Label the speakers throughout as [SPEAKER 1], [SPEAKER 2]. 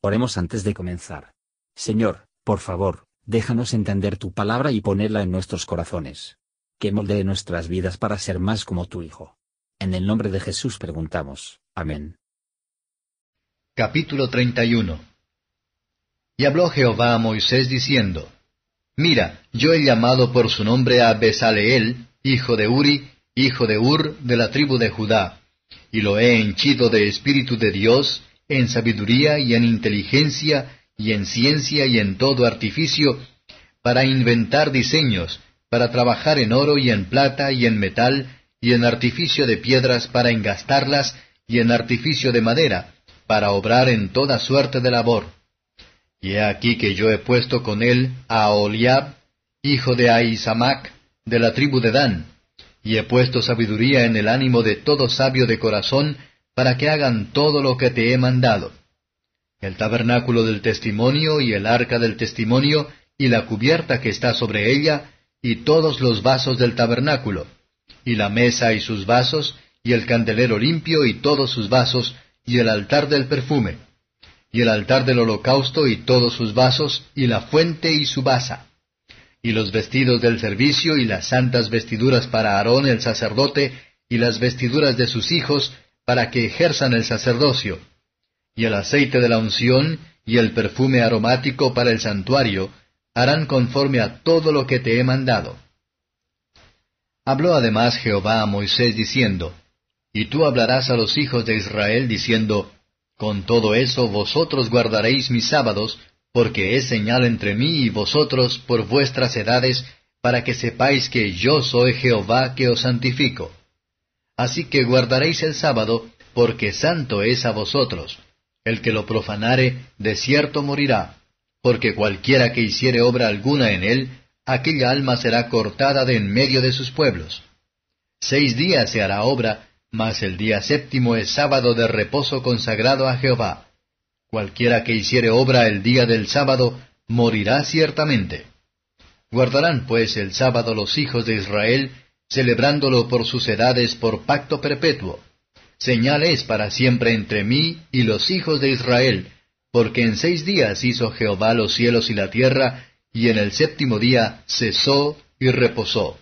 [SPEAKER 1] Oremos antes de comenzar. Señor, por favor, déjanos entender tu palabra y ponerla en nuestros corazones. Que moldee nuestras vidas para ser más como tu Hijo. En el nombre de Jesús preguntamos. Amén.
[SPEAKER 2] Capítulo 31 Y habló Jehová a Moisés diciendo, Mira, yo he llamado por su nombre a Besaleel, hijo de Uri, hijo de Ur, de la tribu de Judá, y lo he henchido de espíritu de Dios, en sabiduría y en inteligencia y en ciencia y en todo artificio, para inventar diseños, para trabajar en oro y en plata y en metal, y en artificio de piedras para engastarlas, y en artificio de madera, para obrar en toda suerte de labor. Y he aquí que yo he puesto con él a Oliab, hijo de Ahisamac, de la tribu de Dan, y he puesto sabiduría en el ánimo de todo sabio de corazón, para que hagan todo lo que te he mandado. El tabernáculo del testimonio y el arca del testimonio y la cubierta que está sobre ella, y todos los vasos del tabernáculo, y la mesa y sus vasos, y el candelero limpio y todos sus vasos, y el altar del perfume, y el altar del holocausto y todos sus vasos, y la fuente y su basa, y los vestidos del servicio y las santas vestiduras para Aarón el sacerdote, y las vestiduras de sus hijos, para que ejerzan el sacerdocio, y el aceite de la unción y el perfume aromático para el santuario, harán conforme a todo lo que te he mandado. Habló además Jehová a Moisés diciendo, Y tú hablarás a los hijos de Israel diciendo, Con todo eso vosotros guardaréis mis sábados, porque es señal entre mí y vosotros por vuestras edades, para que sepáis que yo soy Jehová que os santifico. Así que guardaréis el sábado, porque santo es a vosotros. El que lo profanare, de cierto morirá, porque cualquiera que hiciere obra alguna en él, aquella alma será cortada de en medio de sus pueblos. Seis días se hará obra, mas el día séptimo es sábado de reposo consagrado a Jehová. Cualquiera que hiciere obra el día del sábado, morirá ciertamente. Guardarán pues el sábado los hijos de Israel, celebrándolo por sus edades por pacto perpetuo. Señal es para siempre entre mí y los hijos de Israel, porque en seis días hizo Jehová los cielos y la tierra, y en el séptimo día cesó y reposó.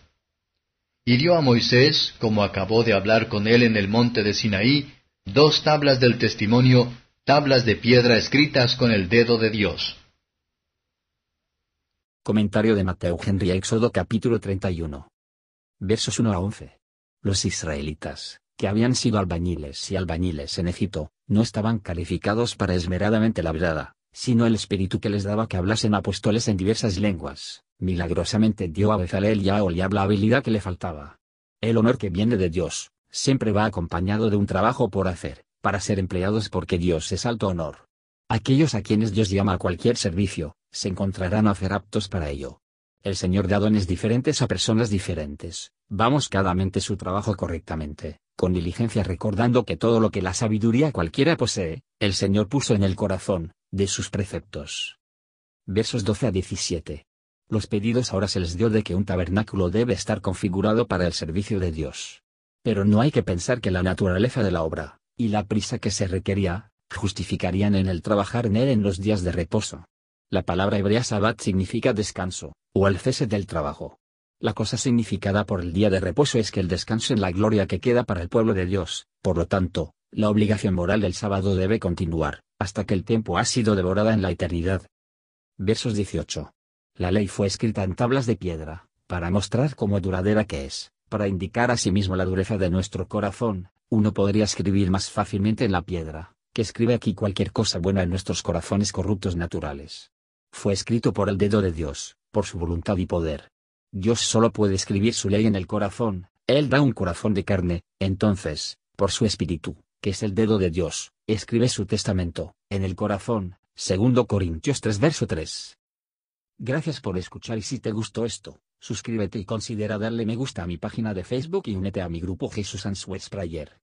[SPEAKER 2] Y dio a Moisés, como acabó de hablar con él en el monte de Sinaí, dos tablas del testimonio, tablas de piedra escritas con el dedo de Dios.
[SPEAKER 1] Comentario de Mateo Henry Éxodo capítulo 31 versos 1 a 11. Los israelitas, que habían sido albañiles y albañiles en Egipto, no estaban calificados para esmeradamente la sino el espíritu que les daba que hablasen apóstoles en diversas lenguas, milagrosamente dio a Bezalel y a Oliab la habilidad que le faltaba. El honor que viene de Dios, siempre va acompañado de un trabajo por hacer, para ser empleados porque Dios es alto honor. Aquellos a quienes Dios llama a cualquier servicio, se encontrarán a ser aptos para ello. El Señor da dones diferentes a personas diferentes. Vamos cada mente su trabajo correctamente, con diligencia recordando que todo lo que la sabiduría cualquiera posee, el Señor puso en el corazón, de sus preceptos. Versos 12 a 17. Los pedidos ahora se les dio de que un tabernáculo debe estar configurado para el servicio de Dios. Pero no hay que pensar que la naturaleza de la obra, y la prisa que se requería, justificarían en el trabajar en él en los días de reposo. La palabra hebrea sabbat significa descanso, o el cese del trabajo. La cosa significada por el día de reposo es que el descanso en la gloria que queda para el pueblo de Dios, por lo tanto, la obligación moral del sábado debe continuar, hasta que el tiempo ha sido devorada en la eternidad. Versos 18. La ley fue escrita en tablas de piedra, para mostrar cómo duradera que es, para indicar asimismo la dureza de nuestro corazón, uno podría escribir más fácilmente en la piedra, que escribe aquí cualquier cosa buena en nuestros corazones corruptos naturales fue escrito por el dedo de Dios, por su voluntad y poder. Dios solo puede escribir su ley en el corazón, Él da un corazón de carne, entonces, por su espíritu, que es el dedo de Dios, escribe su testamento, en el corazón, segundo Corintios 3 verso 3. Gracias por escuchar y si te gustó esto, suscríbete y considera darle me gusta a mi página de Facebook y únete a mi grupo Jesús Answers Prayer.